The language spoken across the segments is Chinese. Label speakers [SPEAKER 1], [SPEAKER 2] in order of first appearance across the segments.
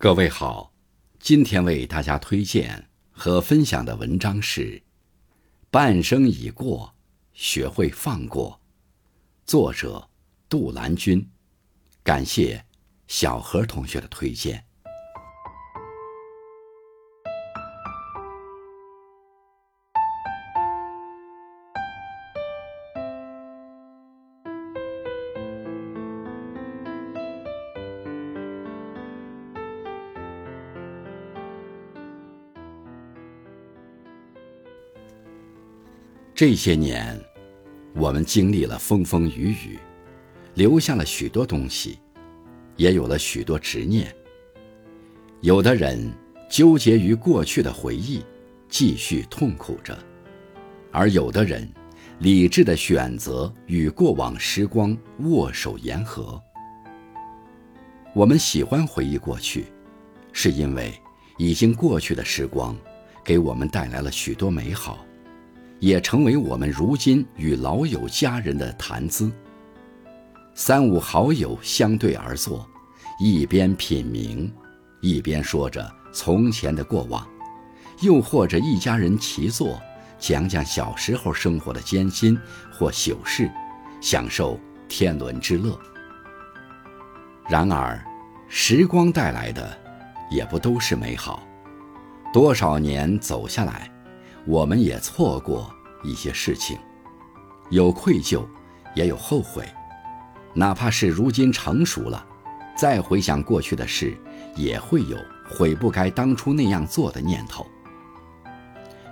[SPEAKER 1] 各位好，今天为大家推荐和分享的文章是《半生已过，学会放过》，作者杜兰君，感谢小何同学的推荐。这些年，我们经历了风风雨雨，留下了许多东西，也有了许多执念。有的人纠结于过去的回忆，继续痛苦着；而有的人理智的选择与过往时光握手言和。我们喜欢回忆过去，是因为已经过去的时光给我们带来了许多美好。也成为我们如今与老友家人的谈资。三五好友相对而坐，一边品茗，一边说着从前的过往；又或者一家人齐坐，讲讲小时候生活的艰辛或糗事，享受天伦之乐。然而，时光带来的也不都是美好，多少年走下来。我们也错过一些事情，有愧疚，也有后悔。哪怕是如今成熟了，再回想过去的事，也会有悔不该当初那样做的念头。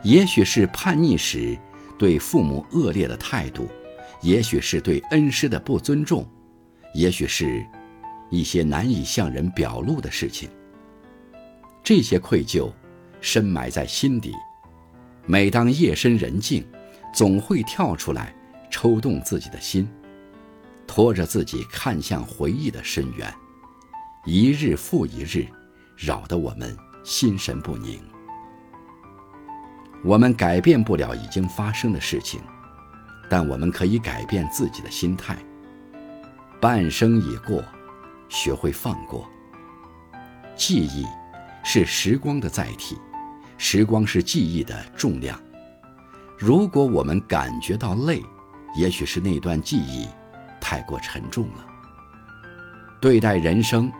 [SPEAKER 1] 也许是叛逆时对父母恶劣的态度，也许是对恩师的不尊重，也许是一些难以向人表露的事情。这些愧疚，深埋在心底。每当夜深人静，总会跳出来，抽动自己的心，拖着自己看向回忆的深渊，一日复一日，扰得我们心神不宁。我们改变不了已经发生的事情，但我们可以改变自己的心态。半生已过，学会放过。记忆，是时光的载体。时光是记忆的重量，如果我们感觉到累，也许是那段记忆太过沉重了。对待人生，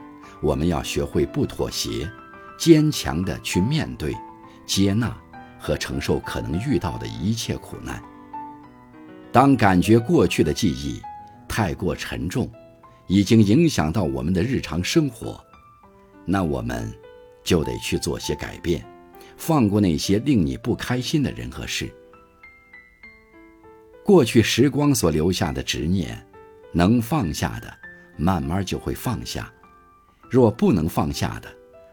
[SPEAKER 1] 我们要学会不妥协，坚强的去面对、接纳和承受可能遇到的一切苦难。当感觉过去的记忆太过沉重，已经影响到我们的日常生活，那我们就得去做些改变。放过那些令你不开心的人和事。过去时光所留下的执念，能放下的，慢慢就会放下；若不能放下的，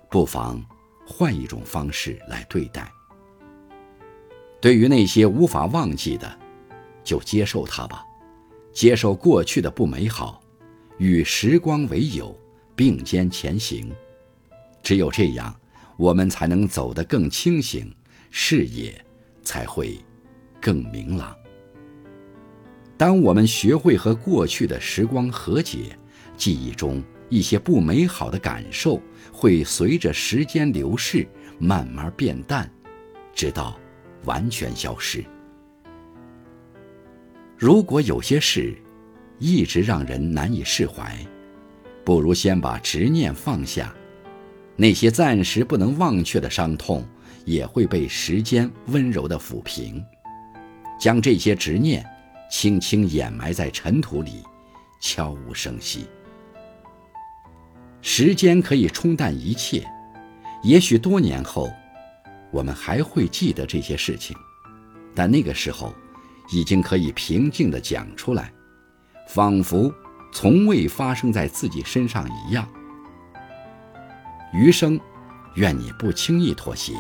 [SPEAKER 1] 不妨换一种方式来对待。对于那些无法忘记的，就接受它吧，接受过去的不美好，与时光为友，并肩前行。只有这样。我们才能走得更清醒，视野才会更明朗。当我们学会和过去的时光和解，记忆中一些不美好的感受会随着时间流逝慢慢变淡，直到完全消失。如果有些事一直让人难以释怀，不如先把执念放下。那些暂时不能忘却的伤痛，也会被时间温柔的抚平，将这些执念轻轻掩埋在尘土里，悄无声息。时间可以冲淡一切，也许多年后，我们还会记得这些事情，但那个时候，已经可以平静地讲出来，仿佛从未发生在自己身上一样。余生，愿你不轻易妥协，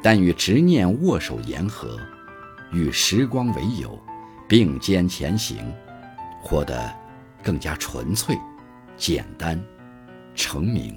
[SPEAKER 1] 但与执念握手言和，与时光为友，并肩前行，活得更加纯粹、简单、成名。